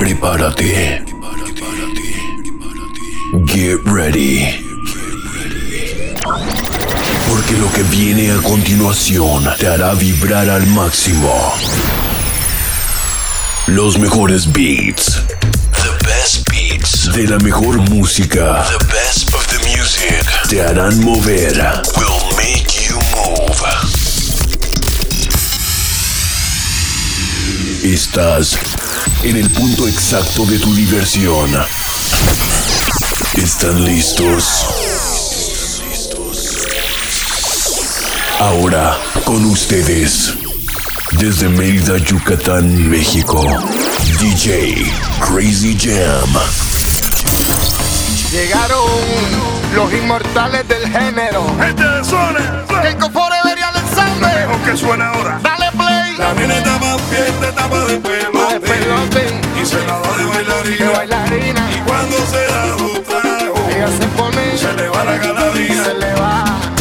Prepárate. Get ready. Porque lo que viene a continuación te hará vibrar al máximo. Los mejores beats. The best beats. De la mejor música. The best of the music. Te harán mover. Will make you move. Estás en el punto exacto de tu diversión. ¿Están listos? Listos. Ahora, con ustedes, desde Mérida, Yucatán, México, DJ Crazy Jam. Llegaron los inmortales del género. Gente de zona, que el ensamble. Lo mejor que suena ahora. Dale play. La nena tapa, piel, tapa de pelo de. Y senador y bailarina. Y bailarina. Y cuando se da un trago. Ella se pone. Se le va la ganadería. Se le va.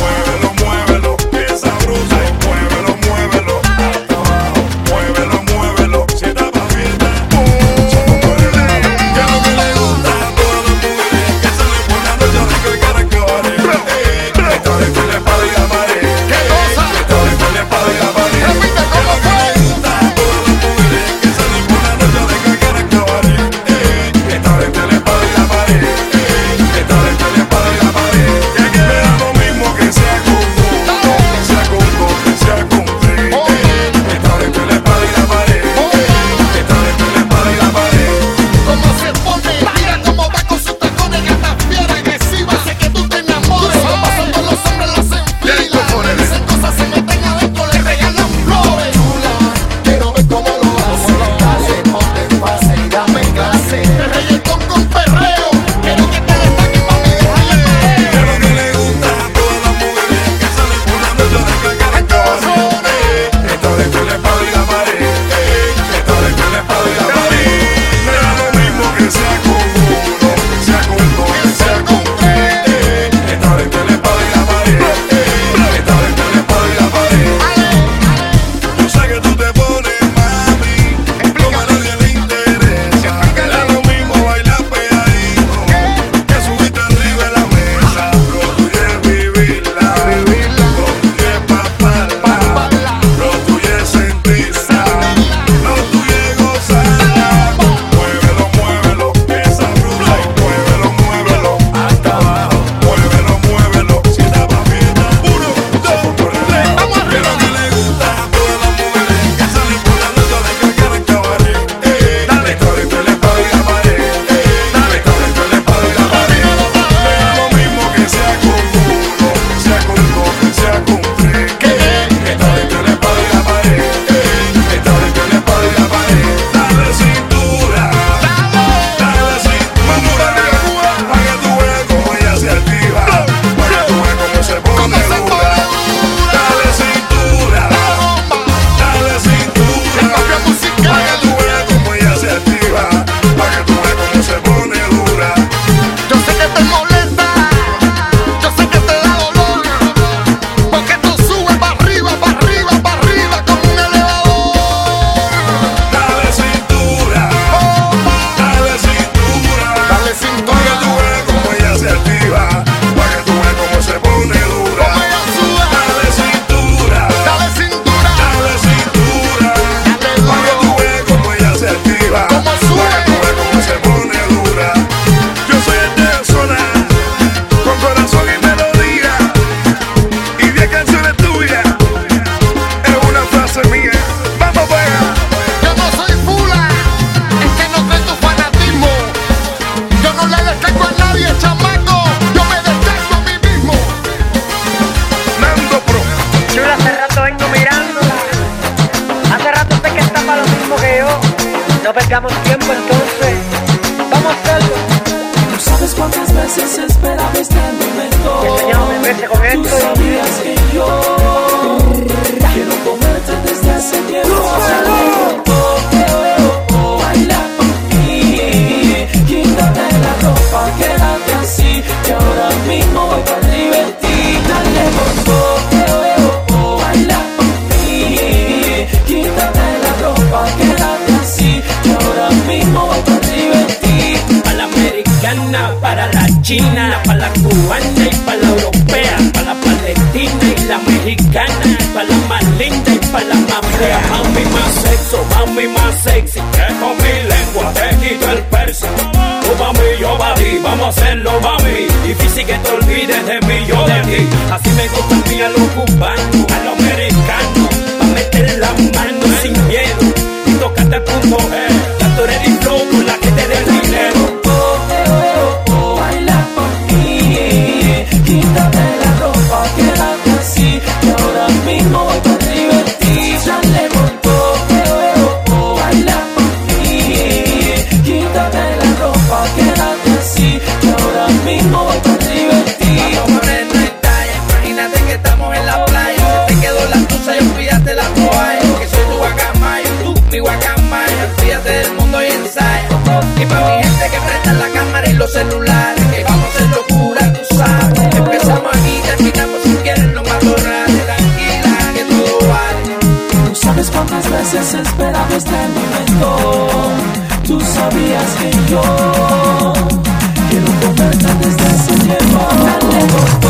para la china, para la cubana y para la europea, para la palestina y la mexicana, para la más linda y para la más fea. Mami más sexo, mami más sexy, que con mi lengua te quito el perso. Oh, Tú mami, yo mami, vamos a hacerlo mami, difícil que te olvides de mí, yo de ti. Así me gusta a mí a los cubanos, a los americanos, pa' meter la mano. veces esperaba este momento. Tú sabías que yo quiero comerte desde hace tiempo.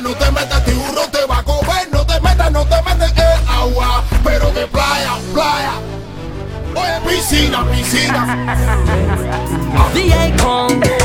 no te metas, tiburón te va a comer, no te metas, no te metas en agua, pero de playa, playa. Oye, piscina, piscina. DJ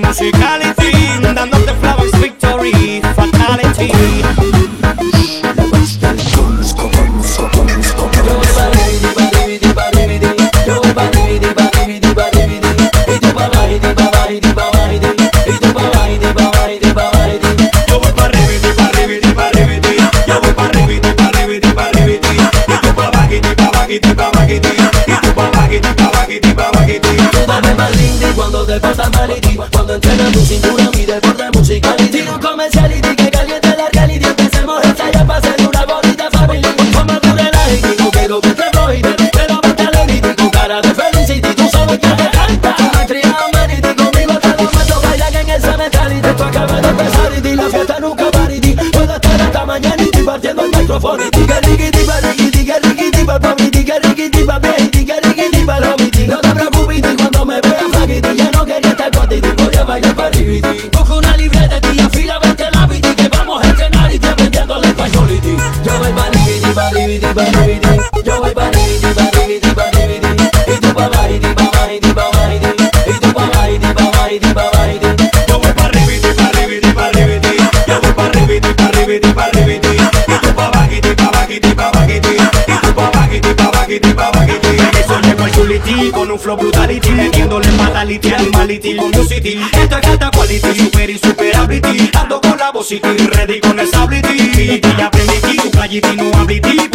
musical quality. Esto es gata quality, super insuperability. Ando con la voz y ready con el ability. Y ya aprendí aquí, tu calle no ability.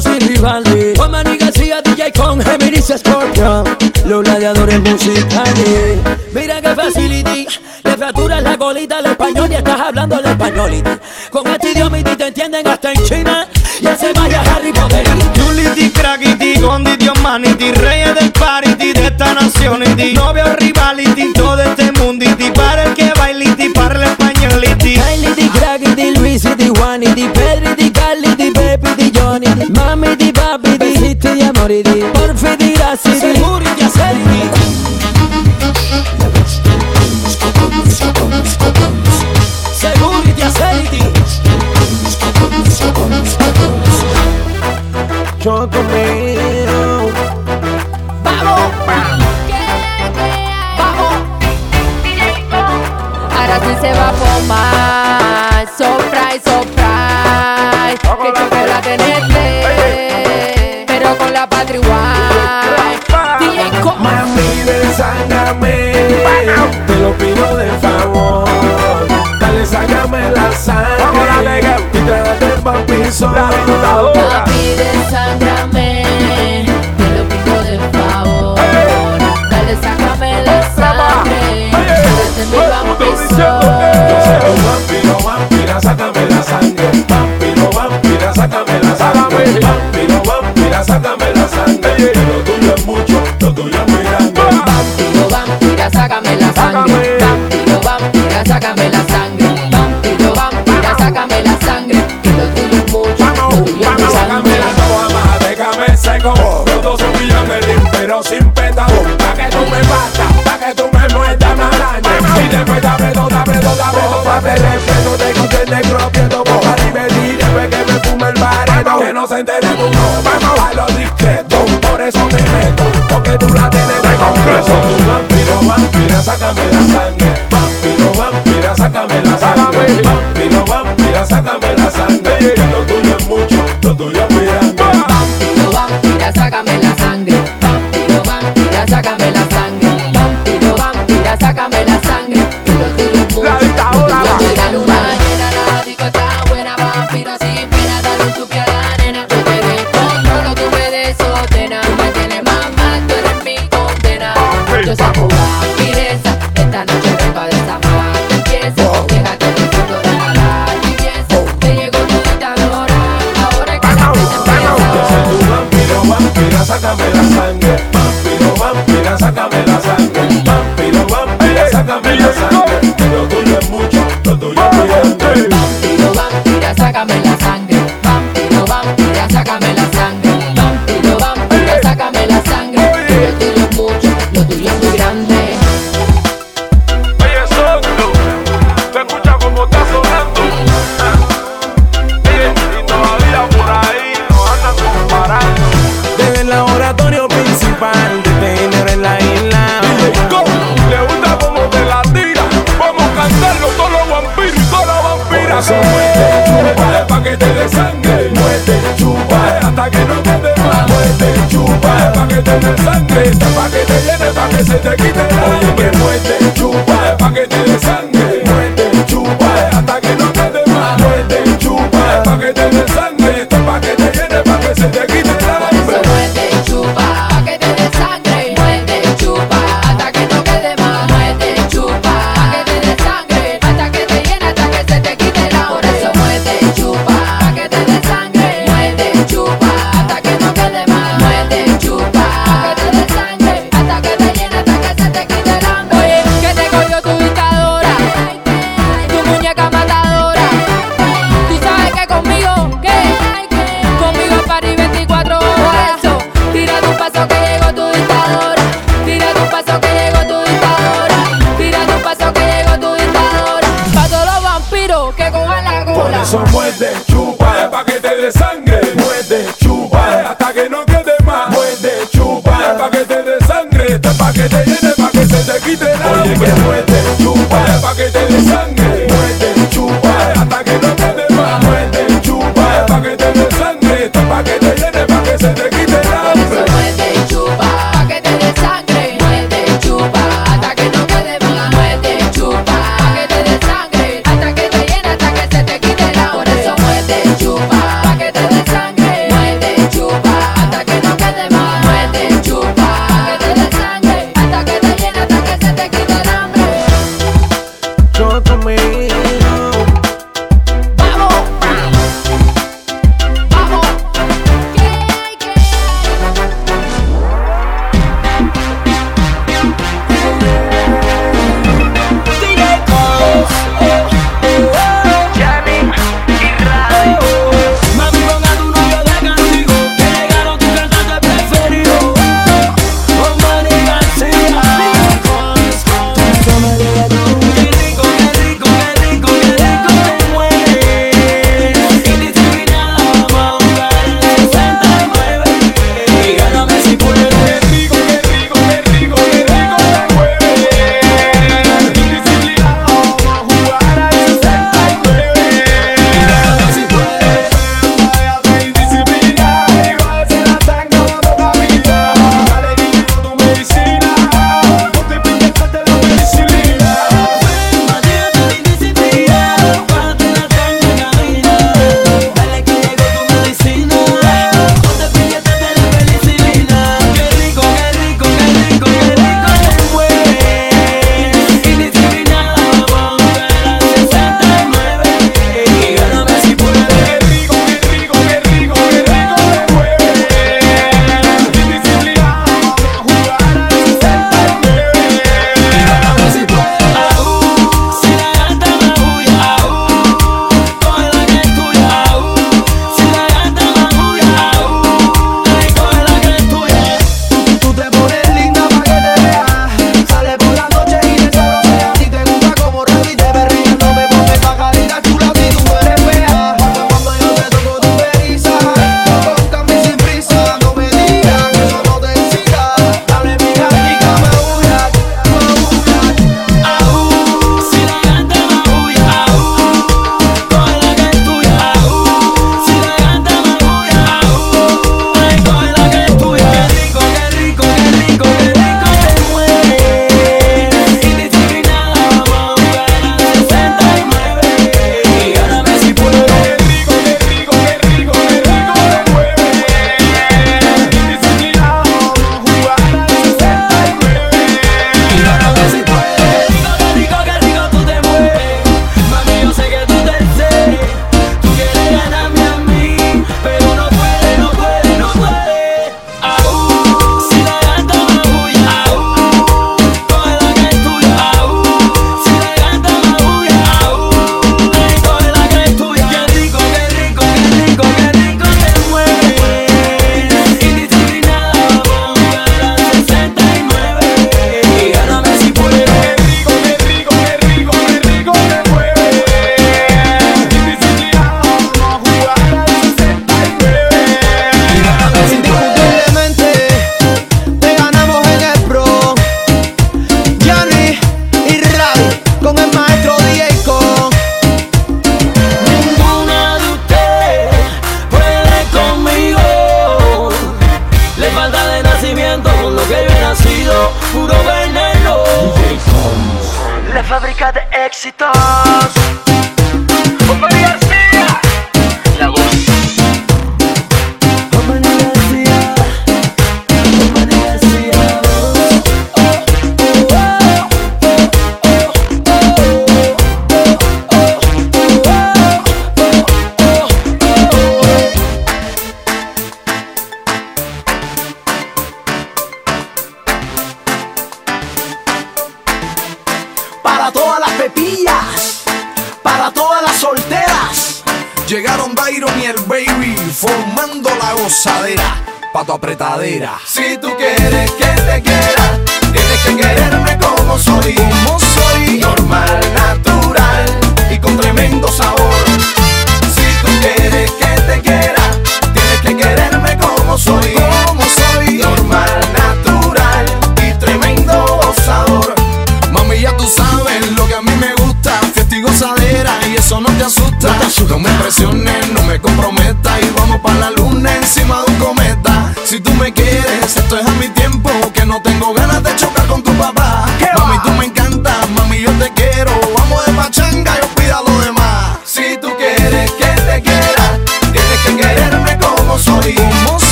todos sin rivales. Juan Mani García, DJ con Géminis Scorpion. Los gladiadores musicales. Mira que facility. Le fracturas la colita al español y estás hablando al español. Con este idioma y te entienden hasta en China. Ya se vaya Harry Potter. Julity, crackity, Gondity, Manity. Reyes del party de esta nación. Novia o rivality, todo este mundo. Para el que bailiti, para el español Y españolity. Baility, crackity, Luisity, Juanity, Pedrity, Carlity, Pepity, Johnny. Rabbi dijiste ya moriré Por pedir Seguro ya seré Seguro ya seré Chocomeo Vamos. Vamos. Ahora sí se va. son la rentadora. Papi, deságrame, te lo pido de favor. Dale, sácame la sangre. Desde mi vampiro, vampira, sácame la sangre. Vampiro, vampira, sácame la sangre. Vampiro, vampira, sácame la sangre. sangre, pa' que te llene, pa' que se te quite. Oye, que no esté chupa, pa' que te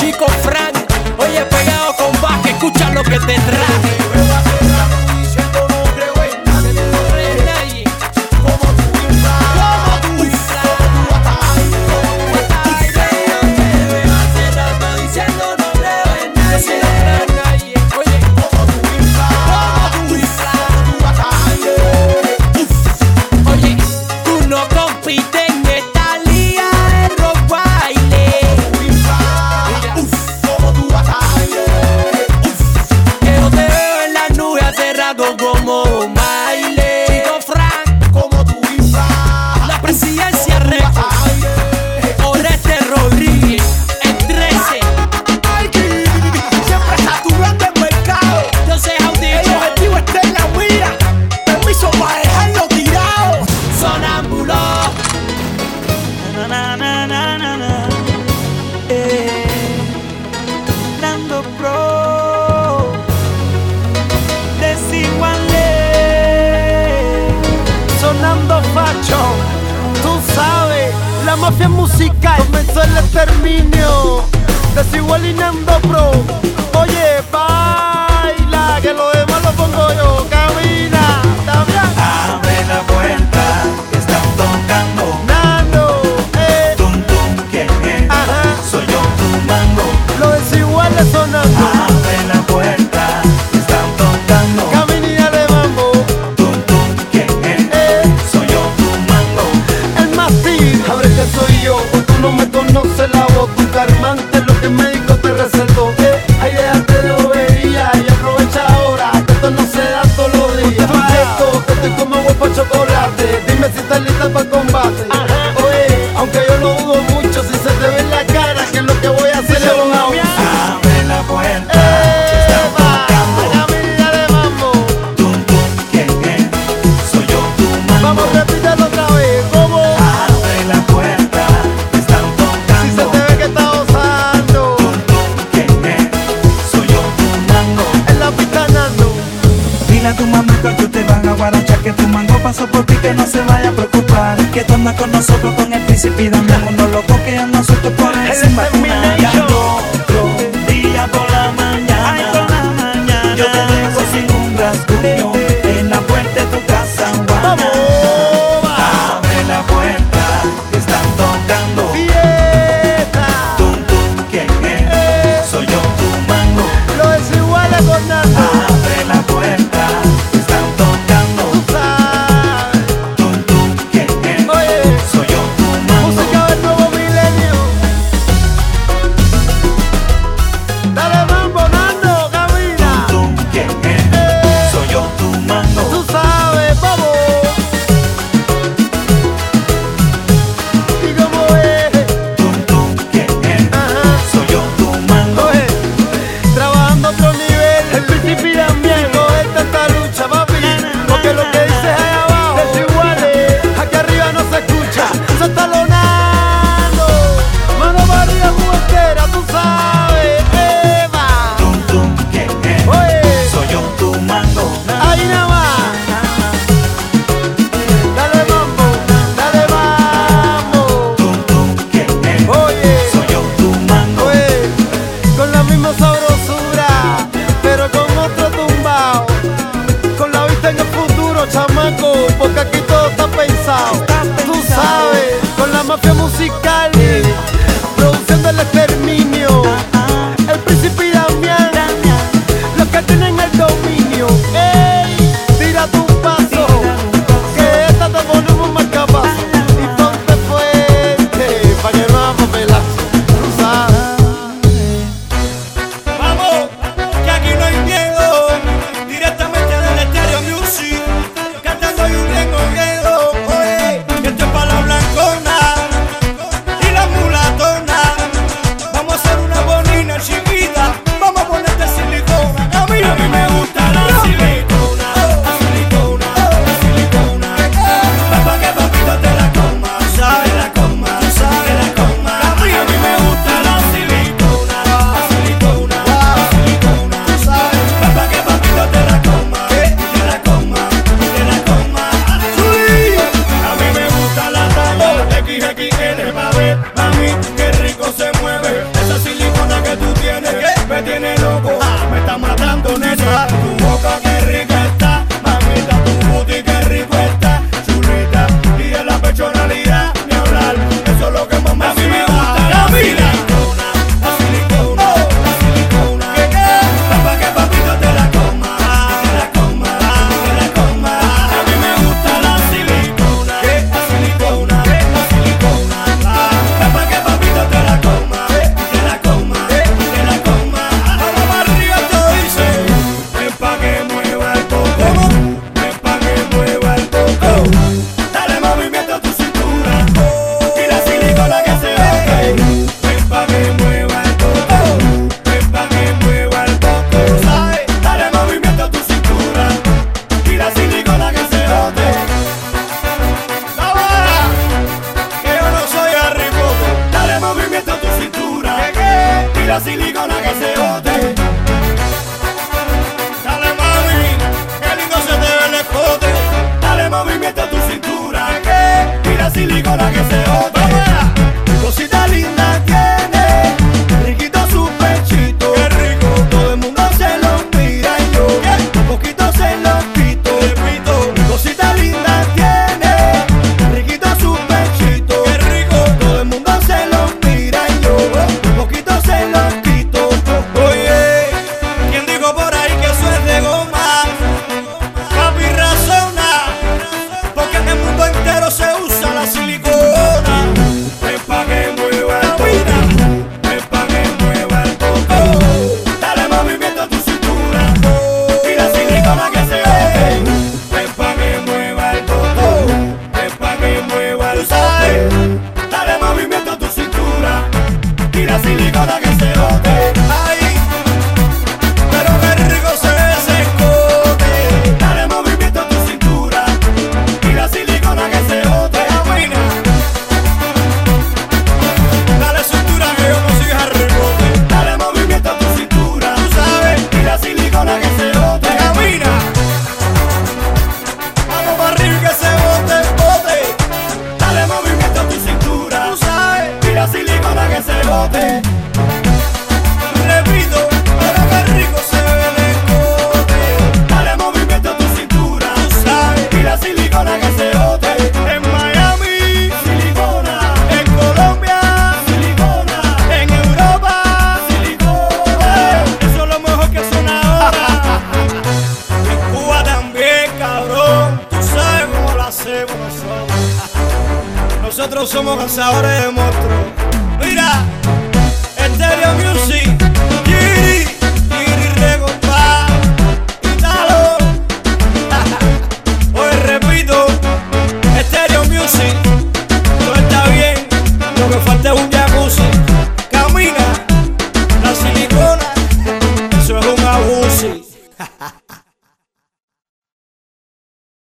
chico Frank. Oye, pegado con baje, escucha lo que te. Esa silicona que tú tienes, me tiene loco,